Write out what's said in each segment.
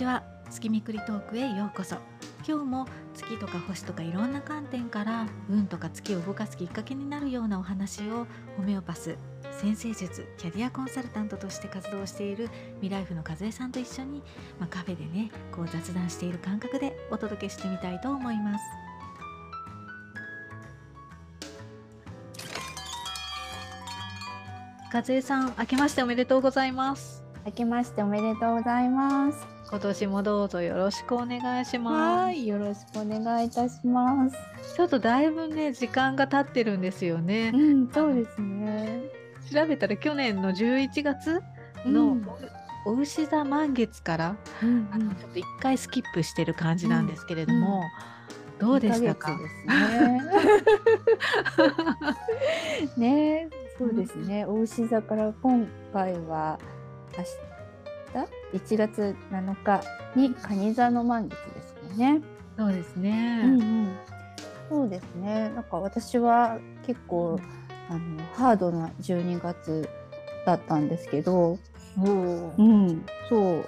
にちは月みくりトークへようこそ。今日も月とか星とかいろんな観点から運とか月を動かすきっかけになるようなお話をホメオパス先生術キャリアコンサルタントとして活動しているミライフの和江さんと一緒に、まあ、カフェでねこう雑談している感覚でお届けしてみたいと思います。和江さん明けましておめでとうございます。明けましておめでとうございます。今年もどうぞよろしくお願いしますはい、よろしくお願いいたします。ちょっとだいぶね時間が経ってるんですよねう。ん、そうですね。調べたら去年の11月のお牛座満月から、うんあのちょっと一回スキップしてる感じなんですけれども、どうでしたか？ね。ね、そうですね。お牛座から今回は明日1月7日に蟹座の満月ですよね。そうですね。うんうん。そうですね。なんか私は結構あのハードな12月だったんですけど、う。ん、そう。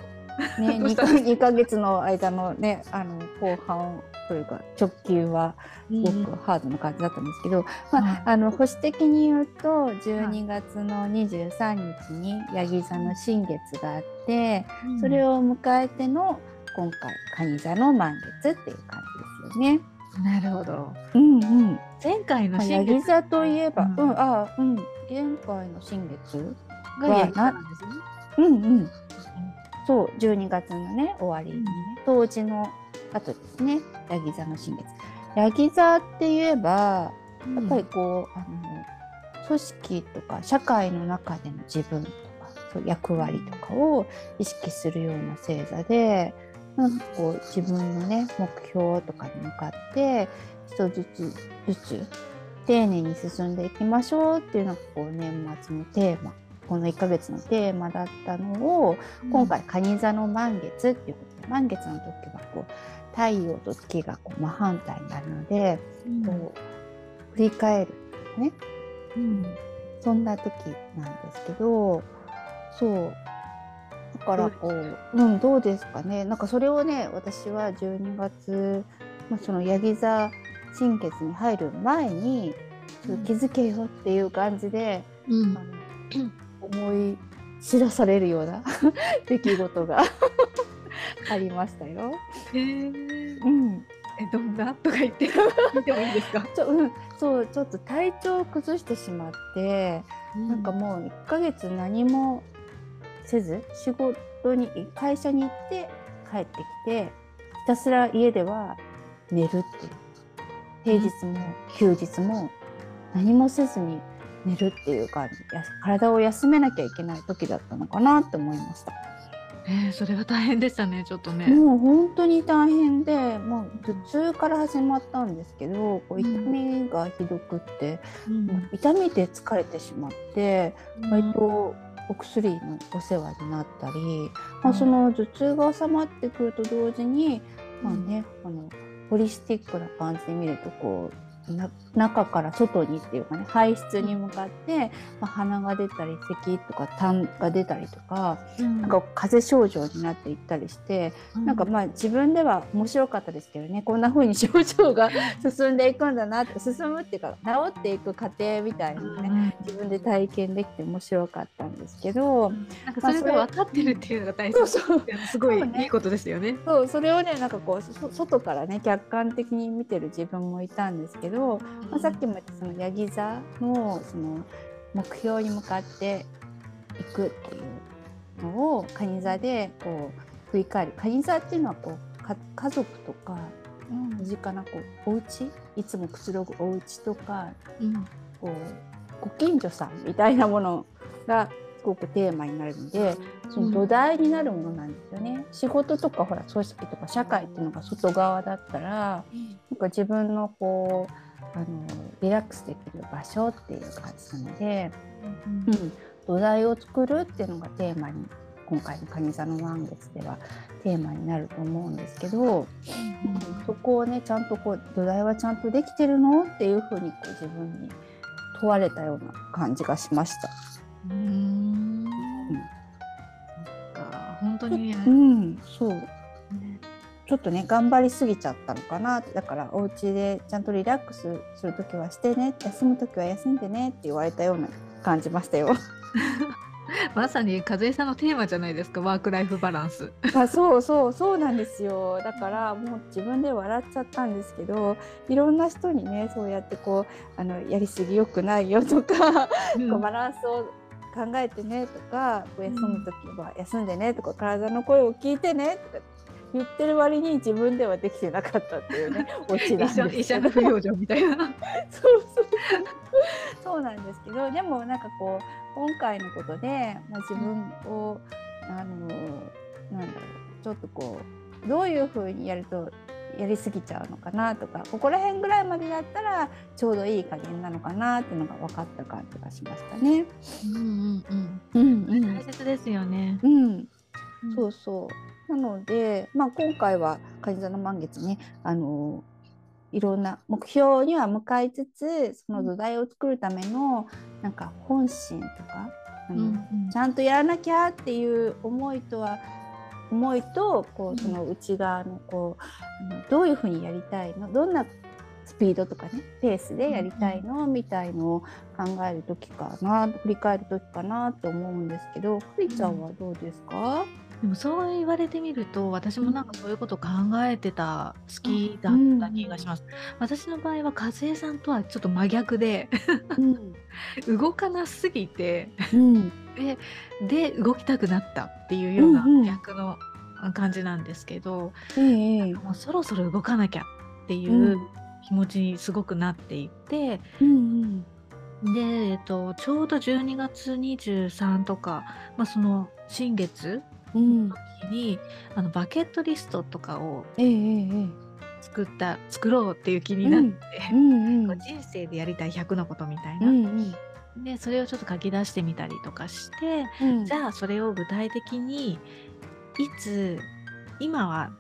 ね、2 どうしたか？二ヶ月の間のね、あの後半というか直球はすごくハードな感じだったんですけど、まあ、はいあの保守的に言うと12月の23日にヤギ座の新月があって、それをを迎えての今回蟹座の満月っていう感じですよね。なるほど。うんうん。前回の新月ギ座といえば、ううんん、あ、うん、前回の新月、がな。うんうん。そう、12月のね、終わりにね、冬至の後ですね、ヤギ座の新月。ヤギ座って言えば、やっぱりこう、あの、組織とか社会の中での自分とか、そう役割とかを意識するような星座で、なんかこう自分のね、目標とかに向かって、一つずつずつ丁寧に進んでいきましょうっていうのがこう年末のテーマ、この1ヶ月のテーマだったのを、今回蟹座の満月っていうことで満月の時はこう太陽と月がこう真反対になるので、うん、こう振り返るね。うんそんな時なんですけどそう。だからこううんどうですかね。なんかそれをね私は12月、まあ、そのヤギ座新月に入る前に気づけよっていう感じで、うん。あの 思い知らされるような 出来事が ありましたよ。へー。うん、えどんな？とか言って。見てもいいですか？ちょうん、そうちょっと体調を崩してしまって、なんかもう1ヶ月何もせず仕事に会社に行って帰ってきてひたすら家では寝るっていう。平日も休日も何もせずに寝るっていう感じ。や体を休めなきゃいけない時だったのかなって思いました。えー、それは大変でしたねちょっとね。もう本当に大変でもう頭痛から始まったんですけどこう痛みがひどくって、うん。痛みで疲れてしまって割とお薬のお世話になったり、まあ、その頭痛が収まってくると同時に、まあね、あのホリスティックな感じで見るとこうな中から外にっていうかね排出に向かって、まあ、鼻が出たり咳とか痰が出たりとかうん。なんか風邪症状になっていったりして、なんかまあ自分では面白かったですけどねこんな風に症状が進んでいくんだなって進むっていうか治っていく過程みたいなのね自分で体験できて面白かったんですけどなんかそれが分かってるっていうのが大切すごいねいいことですよね。そうそれをねなんかこうそ外からね客観的に見てる自分もいたんですけど、まあ、さっきも言ったそのヤギ座のその目標に向かっていくっていうのを蟹座でこう振り返る。蟹座っていうのはこうか家族とか身近なこうお家？いつもくつろぐお家とかうん。こうご近所さんみたいなものがすごくテーマになるのでその土台になるものなんですよね。仕事とかほら組織とか社会っていうのが外側だったらなんか自分のこうあのリラックスできる場所っていう感じなので、うん、土台を作るっていうのがテーマに今回の蟹座の満月ではテーマになると思うんですけど、そこをねちゃんとこう土台はちゃんとできてるの？っていうふうにこう自分に問われたような感じがしました。うんか本当にね。うん、そう。ちょっとね頑張りすぎちゃったのかなだからお家でちゃんとリラックスする時はしてね休む時は休んでねって言われたような感じましたよ。まさに和江さんのテーマじゃないですかワークライフバランス。あ そうそうそうなんですよだからもう自分で笑っちゃったんですけどいろんな人にねそうやってこうあのやりすぎよくないよとか、こうバランスを考えてねとか休む時は休んでねとか、体の声を聞いてねとか言ってる割に自分ではできてなかったっていうね オチなんです。医者の不養生みたいな。そうそう。そうなんですけどでもなんかこう今回のことでもう自分をあのなんだろうちょっとこうどういうふうにやるとやりすぎちゃうのかなとかここら辺ぐらいまでだったらちょうどいい加減なのかなっていうのが分かった感じがしましたね。うんうんうんうん。大切ですよね。うん、そうそう。なので、まあ、今回は蟹座の満月ね、あのいろんな目標には向かいつつその土台を作るためのなんか本心とかあの、うんうんちゃんとやらなきゃっていう思いとは思いとこうその内側のこうどういうふうにやりたいのどんなスピードとかねペースでやりたいのみたいのを考える時かな振り返る時かなと思うんですけどくりちゃんはどうですか、でもそう言われてみると私もなんかそういうこと考えてた月だった気がします。私の場合は和江さんとはちょっと真逆でうん。動かなすぎてうん。でで動きたくなったっていうようなうんうん。逆の感じなんですけど、ええもうそろそろ動かなきゃっていううん。気持ちにすごくなっていて、うんで、えっと、ちょうど12月23とか、まあ、その新月うん。の時にあのバケットリストとかをええええ作った作ろうっていう気になって、うん こう人生でやりたい100のことみたいな、うんうん。でそれをちょっと書き出してみたりとかして、うん。じゃあそれを具体的にいつ今は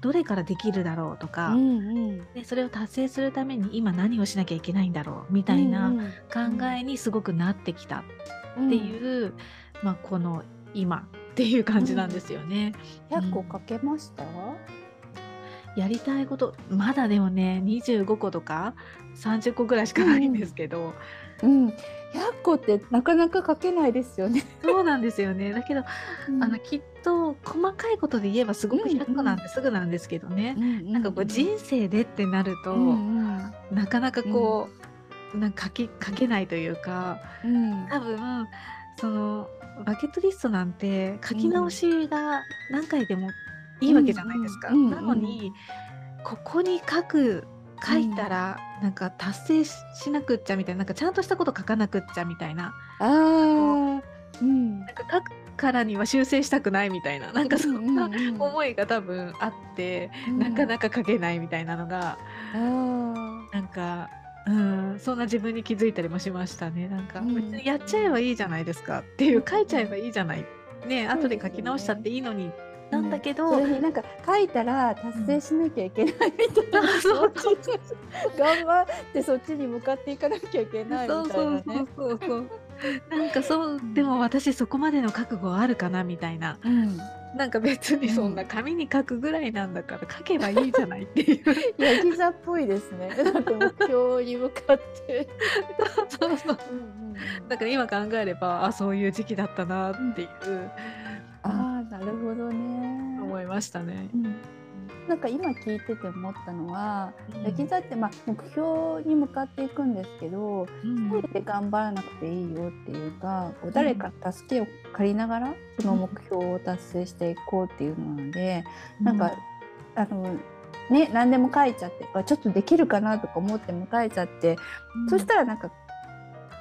どれからできるだろうとか、うんうん。でそれを達成するために今何をしなきゃいけないんだろうみたいなうん考えにすごくなってきたうんっていう、まあ、この今っていう感じなんですよね。100個かけました、やりたいことまだでもね25個とか30個ぐらいしかないんですけど、うん、100個ってなかなか書けないですよね。そうなんですよね。だけど、あのきっと細かいことで言えばすごく100個なんてすぐなんですけどね、なんかこう人生でってなると、うんなかなかこう、なんか書き書けないというか。うん。多分そのバケットリストなんて書き直しが何回でもいいわけじゃないですか。なのにここに書く書いたらなんか達成ししなくっちゃみたいななんかちゃんとしたこと書かなくっちゃみたいな。あー。うんなんか書くからには修正したくないみたいな。なんかそんな思いが多分あって、なかなか書けないみたいなのがなんか。うん、そんな自分に気づいたりもしましたね。なんかうん別にやっちゃえばいいじゃないですかっていう書いちゃえばいいじゃない。ね、後で書き直したっていいのになんだけど、それになんか書いたら達成しなきゃいけないみたいな、そうそう頑張ってそっちに向かっていかなきゃいけないみたいなそうそうね。そうそうそう。なんかそうでも私そこまでの覚悟あるかなみたいな。うんなんか別にそんな紙に書くぐらいなんだから書けばいいじゃないっていう。ヤギ座っぽいですね。だって目標に向かって。そうそう。うんうんうんだから今考えればあそういう時期だったなっていうああなるほどね。思いましたね。うんなんか今聞いてて思ったのは、うん。ヤギ座ってまあ目標に向かっていくんですけど、うん。一人で頑張らなくていいよっていうか、こう誰か助けを借りながらその目標を達成していこうっていうのなので、なんかあのね何でも書いちゃって、あちょっとできるかなとか思っても書いちゃって、うん。そしたらなんか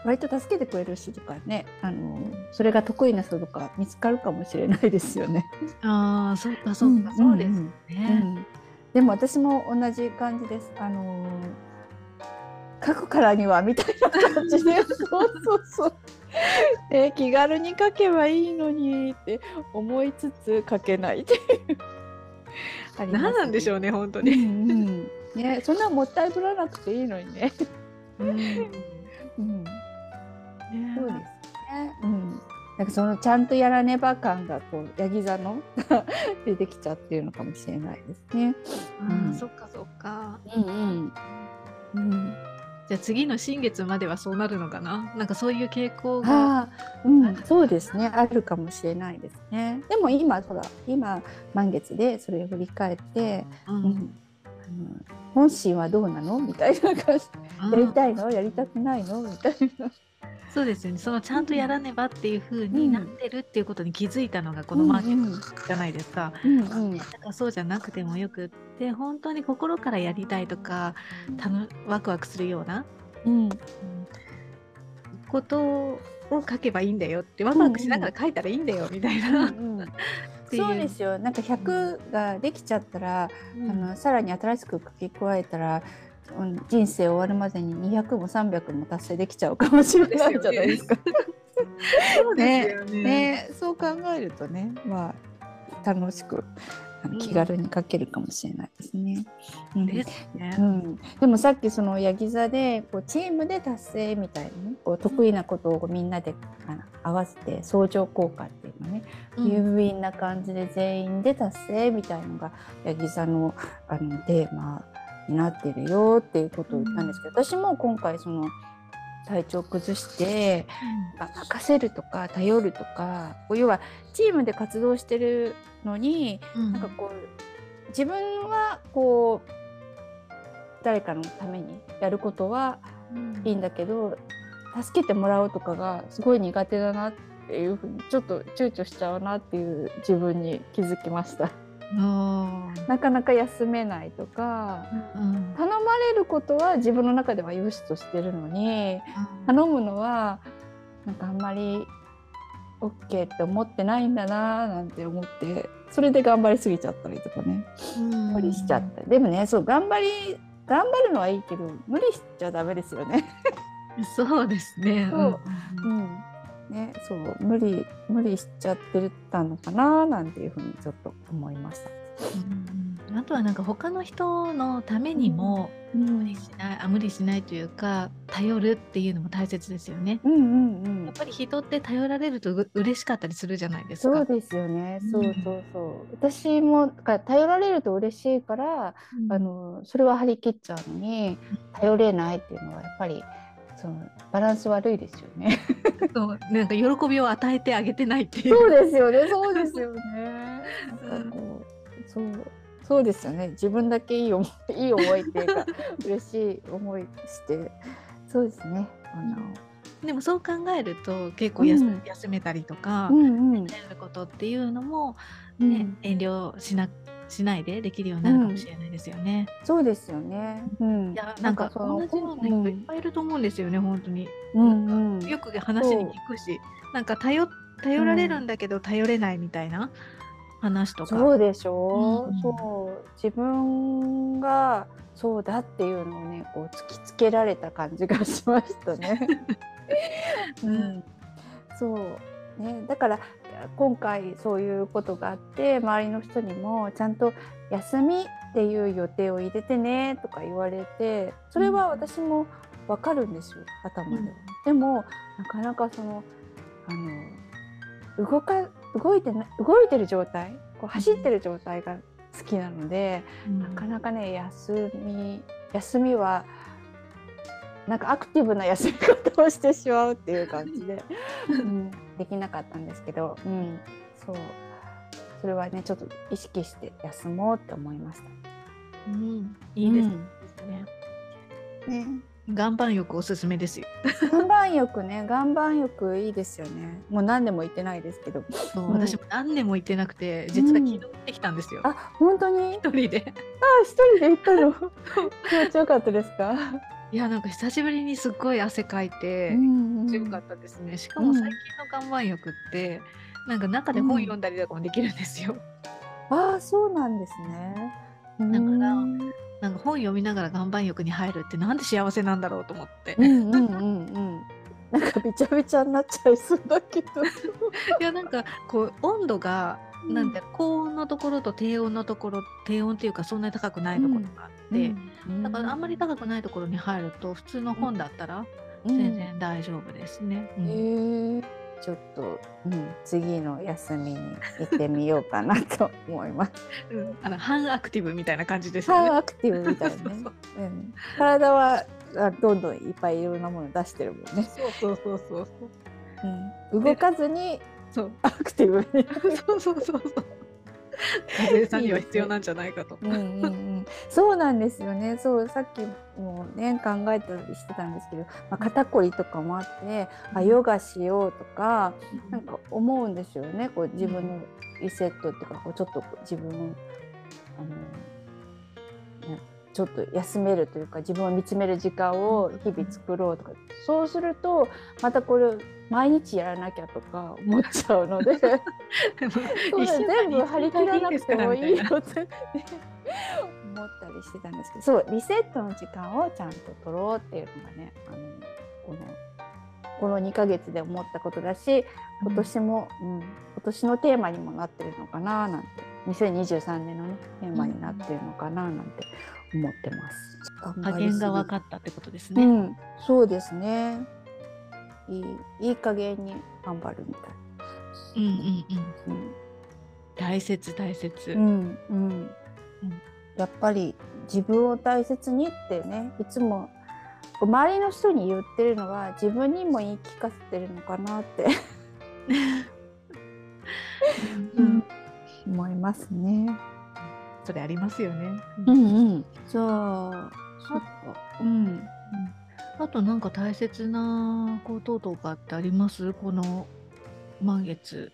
割と助けてくれる人とかねあのそれが得意な人とか見つかるかもしれないですよね。ああそうかそうか、そうですんうね。んでも私も同じ感じです。あの書くからにはみたいな感じでそうそうそう。で 気軽に書けばいいのにって思いつつ書けないっていう。何なんでしょうね本当うに。んうんね、そんなもったいぶらなくていいのにね。うんうん、なんかそのちゃんとやらねば感がこうヤギ座の 出てきちゃってるのかもしれないですね。あ、うん、そっかそっか。うんうん。うんじゃあ次の新月まではそうなるのかな？なんかそういう傾向が。うん、そうですね。あるかもしれないですね。でも今ほら今満月でそれを振り返って、うん、うん、本心はどうなの？みたいな感じ。やりたいの？やりたくないの？みたいな。そうですよね。そのちゃんとやらねばっていうふうになってるっていうことに気づいたのがこのマーケットじゃないですか。うんうん、だからそうじゃなくてもよくって本当に心からやりたいとかたのワクワクするような、うん、ことを書けばいいんだよってワクワクしながら書いたらいいんだよみたいな。うんうん。そうですよ。なんか100ができちゃったら、うん、あのさらに新しく書き加えたら人生終わるまでに200も300も達成できちゃうかもしれないじゃないですか。そうですよね。ねそう考えるとねまあ楽しく気軽に書けるかもしれないですね。うん、ですね、うん、でもさっきそのヤギ座でこうチームで達成みたいなねこう得意なことをみんなで合わせて相乗効果っていうのね、うん、有意な感じで全員で達成みたいのがヤギ座のあのテーマになってるよっていうことを言ったんですけど、私も今回その体調崩して、うん、任せるとか頼るとか要はチームで活動してるのに、うん、なんかこう自分はこう誰かのためにやることはいいんだけど、うん、助けてもらうとかがすごい苦手だなっていうふうにちょっと躊躇しちゃうなっていう自分に気づきました。なかなか休めないとか、うん、頼まれることは自分の中では良しとしてるのに、うん、頼むのはなんかあんまり OK って思ってないんだななんて思ってそれで頑張りすぎちゃったりとかね、無理しちゃったでもねそう頑張り頑張るのはいいけど無理しちゃダメですよね。そうですね。そう、うん、ね、そう無理無理しちゃってたのかななんていうふうにちょっと思いました。うん、あとはなんか他の人のためにも無理しない、うん、あ無理しないというか頼るっていうのも大切ですよね。うんうんうん、やっぱり人って頼られるとう嬉しかったりするじゃないですか。そうですよね。そうそうそう。私も頼られると嬉しいから、あのそれは張り切っちゃうのに頼れないっていうのはやっぱり。そうバランス悪いですよね。そうなんか喜びを与えてあげてないっていう。そうですよね。そうですよね。なんかこう、そうそうですよね。自分だけいい思いいい思いっていうか嬉しい思いしてそうですね。あの。でもそう考えると結構休,、休めたりとか、うんうん、やることっていうのもね、うん、遠慮しなしないでできるようになるかもしれないですよね。うん、そうですよね。うん、いやなんか同じような人いっぱいいると思うんですよね、うん、本当に。うんうん、よく話に聞くし、なんか頼頼られるんだけど頼れないみたいな話とか。そうでしょう。うん、そう自分がそうだっていうのをねこう突きつけられた感じがしましたね。うん、そうねだから今回そういうことがあって周りの人にもちゃんと休みっていう予定を入れてねとか言われてそれは私も分かるんですよ頭で、うん、でもなかなかそのあの動か動いて動いてる状態こう走ってる状態が好きなので、うん、なかなかね休み休みはなんかアクティブな休み方をしてしまうっていう感じで、うん、できなかったんですけど、うん、そうそれはねちょっと意識して休もうって思いました。うん、いいですね。うん、ね岩盤浴おすすめですよ。岩盤浴ね、岩盤浴いいですよね。もう何年も行ってないですけど。そう、私も何年も行ってなくて、実は昨日行ってきたんですよ。あ、本当に？一人で。あ、一人で行ったの？気持ちよかったですか？いやなんか久しぶりにすっごい汗かいて、うん強かったですね。しかも最近の岩盤浴って、なんか中で本読んだりとかもできるんですよ。ああ、そうなんですね。だから、なんか本読みながら岩盤浴に入るってなんで幸せなんだろうと思って。うんうんうんうん。なんかびちゃびちゃになっちゃいそうだけど。いやなんかこう温度がなんて高温のところと低温のところ低温っていうかそんなに高くないところがあって、うん、だからあんまり高くないところに入ると普通の本だったら全然大丈夫ですね。うん、へちょっと、うん、次の休みに行ってみようかなと思います。うん、あの半アクティブみたいな感じですね。半アクティブみたいなね。うん、体はどんどんいっぱいいろんなもの出してるもんね。そうそうそうそううん、動かずにそうアクティブに。そうそうそうそう。風さんには必要なんじゃないかと。うんうんうん、そうなんですよね。そうさっきもね考えたりしてたんですけど、まあ、肩こりとかもあって、あヨガしようとか、なんか思うんですよね。こう自分のリセットっていうかこうちょっと自分のあの、ね、ちょっと休めるというか自分を見つめる時間を日々作ろうとか。そうするとまたこれ毎日やらなきゃとか思っちゃうので。全部張り切らなくてもいいよって思ったりしてたんですけど。そうリセットの時間をちゃんと取ろうっていうのがねあのこのこの2ヶ月で思ったことだし今年も、うん、今年のテーマにもなってるのかななんて。2023年のねテーマになってるのかななんて思ってます。加減が分かったってことですね。うん、そうですね。いいいい加減に頑張るみたい。うんうんうん。うん、大切大切。うん、うん、うん。やっぱり自分を大切にってねいつも周りの人に言ってるのは自分にも言い聞かせてるのかなって うん、思いますね。それありますよね。うんうん。じゃあ、そっか。うん。うん、あとなんか大切なこととかってあります？この満月。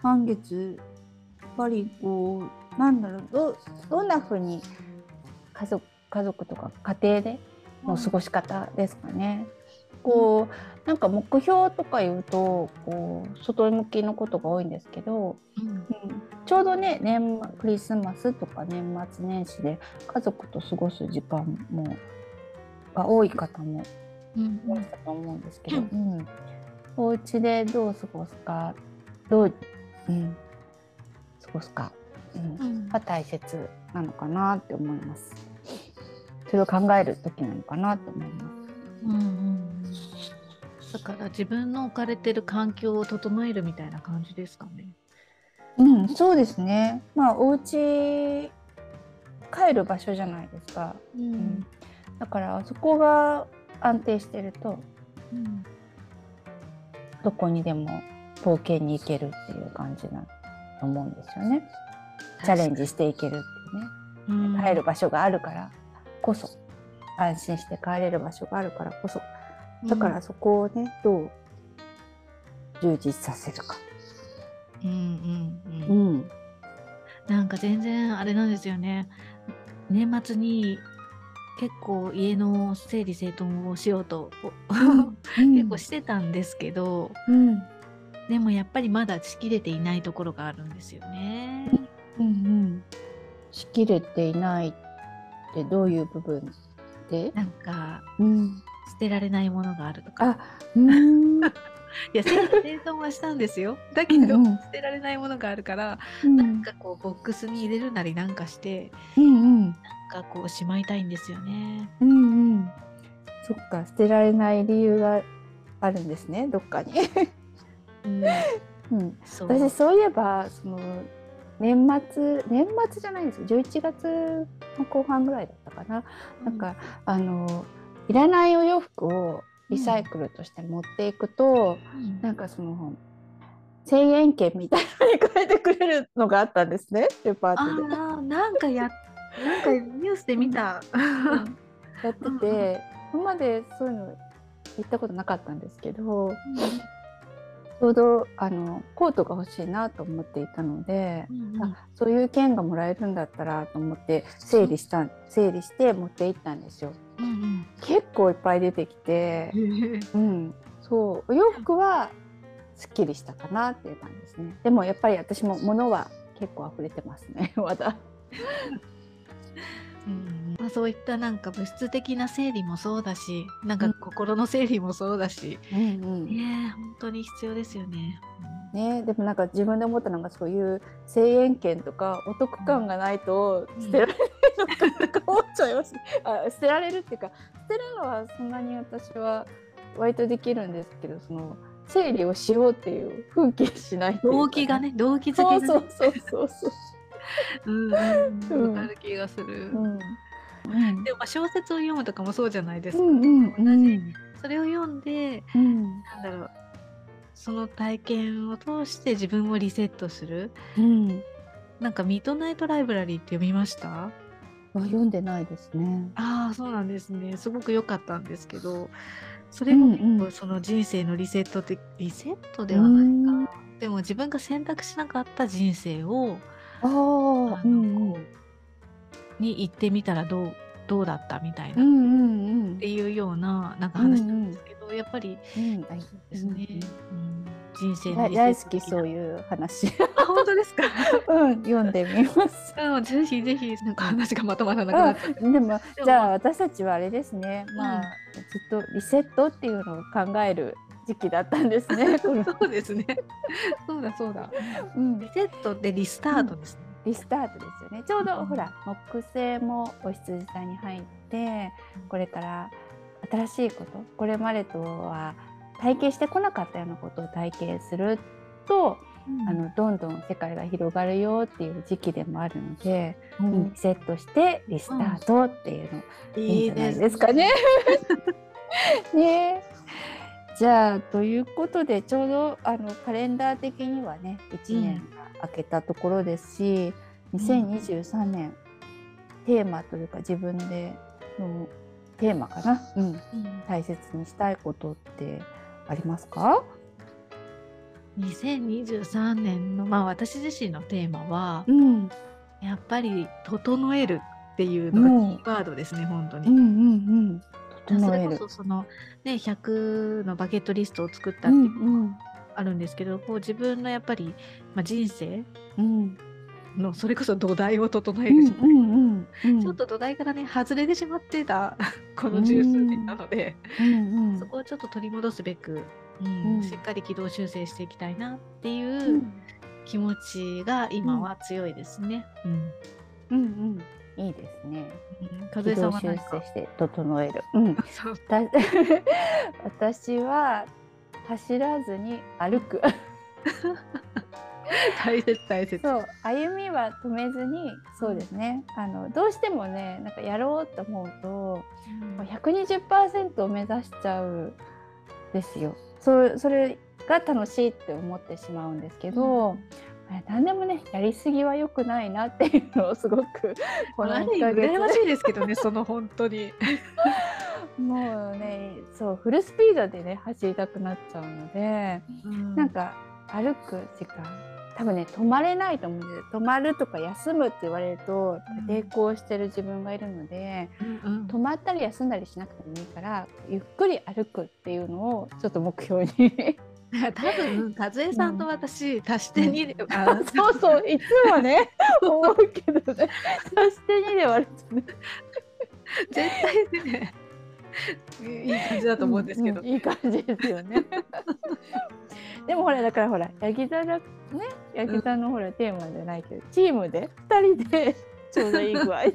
満月、やっぱりこう、なんだろう、どどんなふうに家族家族とか家庭での過ごし方ですかね？こうなんか目標とか言うとこう外向きのことが多いんですけど、うん、うん、ちょうどね年クリスマスとか年末年始で家族と過ごす時間もが多い方もいらっしゃると思うんですけど、うん、うん、お家でどう過ごすかどう、うん、過ごすか、うん、が大切なのかなって思います。それを考える時なのかなと思います。うんうん。だから自分の置かれてる環境を整えるみたいな感じですかね。うん、そうですね。まあお家帰る場所じゃないですか。うん、うん、だからそこが安定してると、うん、どこにでも冒険に行けるっていう感じだと思うんですよね。チャレンジしていけるっていうね。うん、帰る場所があるからこそ安心して帰れる場所があるからこそだからそこをね、どう充実させるか。うんうんうん。うん、なんか全然あれなんですよね。年末に結構家の整理整頓をしようと、うん、結構してたんですけど、うん、でもやっぱりまだしきれていないところがあるんですよね。うんうん、しきれていないってどういう部分で？なんか、うん、捨てられないものがあるとか。うんいや整理整頓はしたんですよ。だけど、うんうん、捨てられないものがあるから、うん、なんかこうボックスに入れるなりなんかして、うんうん、なんかこうしまいたいんですよね。うんうん、そっか捨てられない理由があるんですねどっかに。うん。うん、そう。私そういえばその年末年末じゃないんですよ。11月の後半ぐらいだったかな。うん、なん。かあのいらないお洋服をリサイクルとして持っていくと、うん、なんかその1000円券みたいなのに変えてくれるのがあったんですねデパートで。あなんかや なんかニュースで見た。やってて今までそういうの言ったことなかったんですけど、うん、ちょうどあのコートが欲しいなと思っていたので、うんうん、あそういう券がもらえるんだったらと思って整理した整理して持って行ったんですよ。うんうん、結構いっぱい出てきて、うん、そう。お洋服はすっきりしたかなっていう感じですね。でもやっぱり私も物は結構溢れてますね。まだ。うんまあ、そういったなんか物質的な整理もそうだしなんか心の整理もそうだし、うんうん、ね本当に必要ですよね。ね、でもなんか自分で思ったのがそういう1000円券とかお得感がないと捨てられないのかとか思っちゃいます、あ捨てられるっていうか捨てるのはそんなに私は割とできるんですけどその整理をしようっていう風景しない動機がね動機づけがね。そうそうそうそうう。んうわかる気がする、うん。うん。でもまあ小説を読むとかもそうじゃないですか、うんうん。う同じん。それを読んでうんなんだろう。その体験を通して自分をリセットする。うん。なんかミッドナイトライブラリーって読みました？あ読んでないですね。ああそうなんですね。すごく良かったんですけどそれも結構その人生のリセットってリセットではないか。でも自分が選択しなかった人生をああ、のに行ってみたらどうどうだったみたいな、っうんうんうん。ていうようななんか話なんですけど、やっぱりうんですね、うん人生だの大好きそういう話。あ本当ですか？うん読んでみます。うんぜひぜひなんか話がまとまらなくなっちゃって、うん、でももじゃあ私たちはあれですね。まあ、うんずっとリセットっていうのを考える時期だったんですね。そうですね。そうだそうだ。うん。リ、セットってリスタートですね、リスタートですよね。ちょうど、うん。ほら木星もお羊座に入ってこれから新しいことこれまでとは体験してこなかったようなことを体験すると、あのどんどん世界が広がるよっていう時期でもあるので、うん。リセットしてリスタートっていうのいいいいんじゃないですですかね。ね。じゃあということでちょうどあのカレンダー的にはね1年が明けたところですし、2023年テーマというか自分でのテーマかな、うん、うん。大切にしたいことってありますか、2023年のまあ私自身のテーマはうん、やっぱり整えるっていうのがキーワードですね、本当に。うんうんうん。それこそそのね100のバケットリストを作ったうってん。あるんですけど、こう自分のやっぱり、まあ、人生うんのそれこそ土台を整えうんるじゃない、ちょっと土台からね外れてしまってた この十数年なので、そこをちょっと取り戻すべく、うんうんしっかり軌道修正していきたいなっていううん気持ちが今は強いですね。うんうんうんいいですね。和江さ修んは何か？正して整える。うん。私は走らずに歩く。大切大切。そう歩みは止めずにそうですね。あのどうしてもねなんかやろうと思うとうん120%を目指しちゃうんですよ。そうそれが楽しいって思ってしまうんですけど。何でもねやりすぎは良くないなっていうのをすごく このあれ1ヶ月羨ましいですけどね、その本当に。もうねそうフルスピードでね走りたくなっちゃうので、なんか歩く時間多分ね止まれないと思うんです止まるとか休むって言われるとうん抵抗してる自分がいるので、うんうん。止まったり休んだりしなくてもいいからゆっくり歩くっていうのをちょっと目標に。多分和江さんと私、足して2で、あそうそういつもね 思うけどね。足して2で割るとね絶対ねいい感じだと思うんですけど、ういい感じですよね。でもほらだからほらヤギ座がね。ヤギ座のほらテーマじゃないけど、チームで2人でちょうどいい具合に。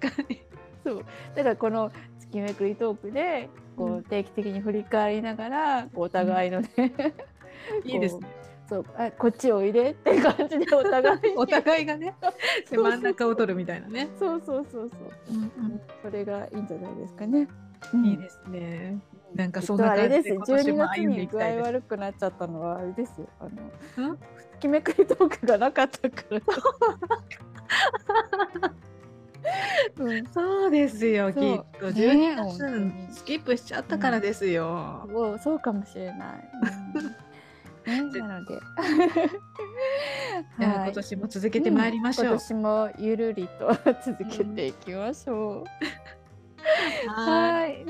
確かに。そう。だからこの月めくりトークでこうう定期的に振り返りながらお互いのね、いいですね。そう。あこっちおいでって感じでお互いに。お互いがね、真ん中を取るみたいなね。そうそうそうそう、うんそれがいいんじゃないですかね。うん。いいですね。なんかそんな感じで今年12も歩んでいきたいです。合悪くなっちゃったのはあれですよあのうん？月めくりトークがなかったから。うん、そうですよ、きっと。ね12本当に月スキップしちゃったからですよ。そうそうかもしれない。うん ね、なので、いや今年も続けてまいりましょう。今年もゆるりと続けていきましょう。はい。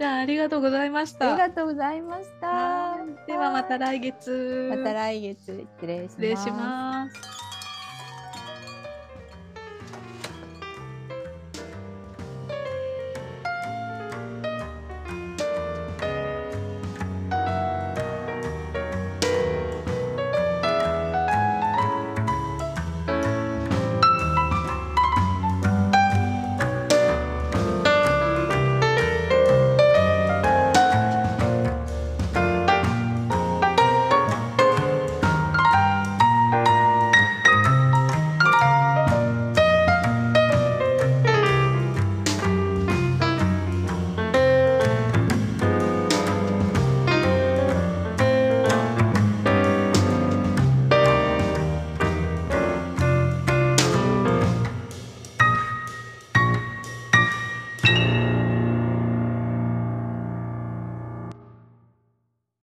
じゃあありがとうございましあた。りがとうございました。ではまた来月。また来月。失礼します。